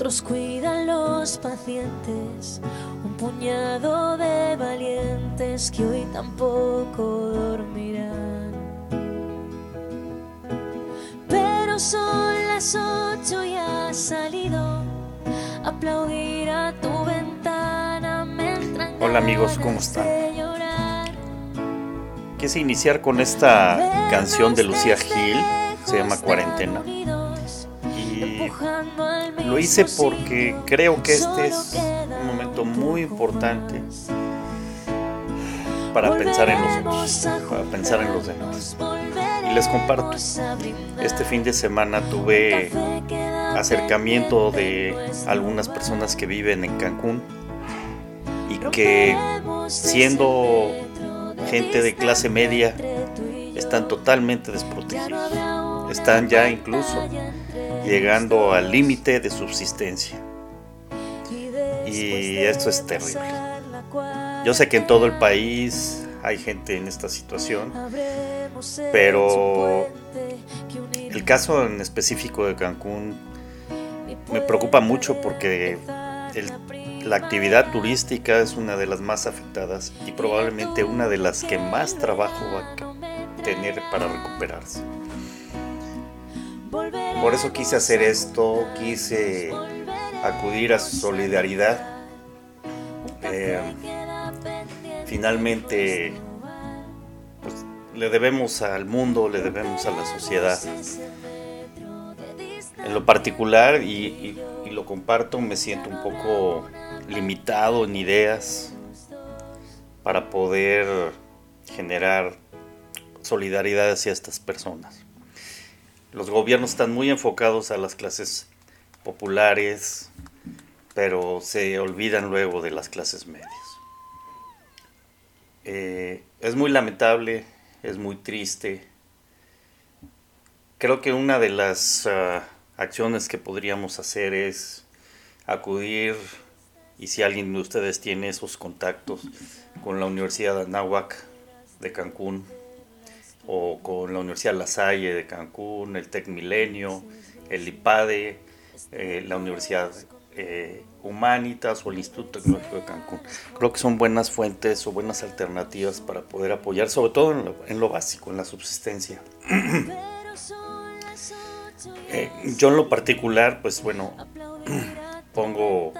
otros cuidan los pacientes, un puñado de valientes que hoy tampoco dormirán. Pero son las ocho y ha salido aplaudir a tu ventana. me Hola, amigos, ¿cómo están? Quise iniciar con esta canción de Lucía Gil, se llama Cuarentena. Lo hice porque creo que este es un momento muy importante para pensar en nosotros, para pensar en los demás. Y les comparto, este fin de semana tuve acercamiento de algunas personas que viven en Cancún y que siendo gente de clase media están totalmente desprotegidos. Están ya incluso llegando al límite de subsistencia. Y esto es terrible. Yo sé que en todo el país hay gente en esta situación, pero el caso en específico de Cancún me preocupa mucho porque la actividad turística es una de las más afectadas y probablemente una de las que más trabajo va a tener para recuperarse. Por eso quise hacer esto, quise acudir a su solidaridad. Eh, finalmente, pues, le debemos al mundo, le debemos a la sociedad. En lo particular, y, lo comparto, me siento un poco limitado en ideas para poder generar solidaridad hacia estas personas. Los gobiernos están muy enfocados a las clases populares, pero se olvidan luego de las clases medias. Eh, es muy lamentable, es muy triste. Creo que una de las ah, acciones que podríamos hacer es acudir, y si alguien de ustedes tiene esos contactos, con la Universidad de Anáhuac de Cancún, o con la Universidad La Salle de Cancún, el Tec Milenio, el IPADE, eh, la Universidad eh, Humanitas o el Instituto Tecnológico de Cancún. Creo que son buenas fuentes o buenas alternativas para poder apoyar, sobre todo en lo, en lo básico, en la subsistencia. Eh, yo en lo particular, pues bueno, pongo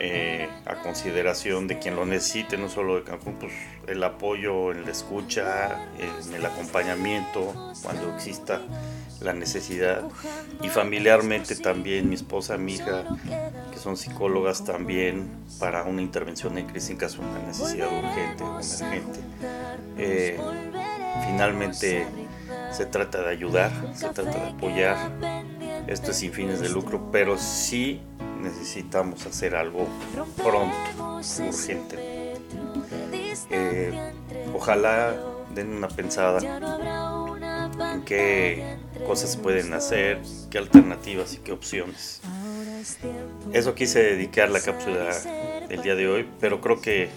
eh, a consideración de quien lo necesite, no solo de Cancún, pues el apoyo en la escucha, en el acompañamiento cuando exista la necesidad y familiarmente también mi esposa, mi hija, que son psicólogas también para una intervención en crisis en caso de una necesidad urgente o emergente. Eh, finalmente se trata de ayudar, se trata de apoyar. Esto es sin fines de lucro, pero sí necesitamos hacer algo pronto, urgente. Eh, ojalá den una pensada en qué cosas pueden hacer, qué alternativas y qué opciones. eso quise dedicar la cápsula del día de hoy, pero creo que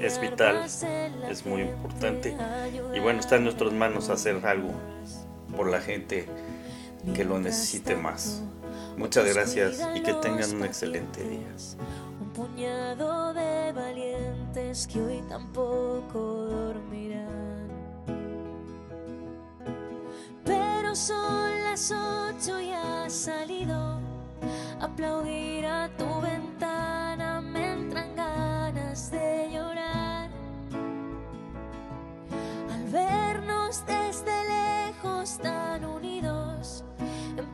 es vital, es muy importante. Y bueno, está en nuestras manos hacer algo por la gente que lo necesite más. Muchas gracias y que tengan un excelente día. Un puñado de valientes que hoy tampoco dormirán. Pero son las ocho y ha salido aplaudir a tu ventana. Me entran ganas de llorar al vernos desde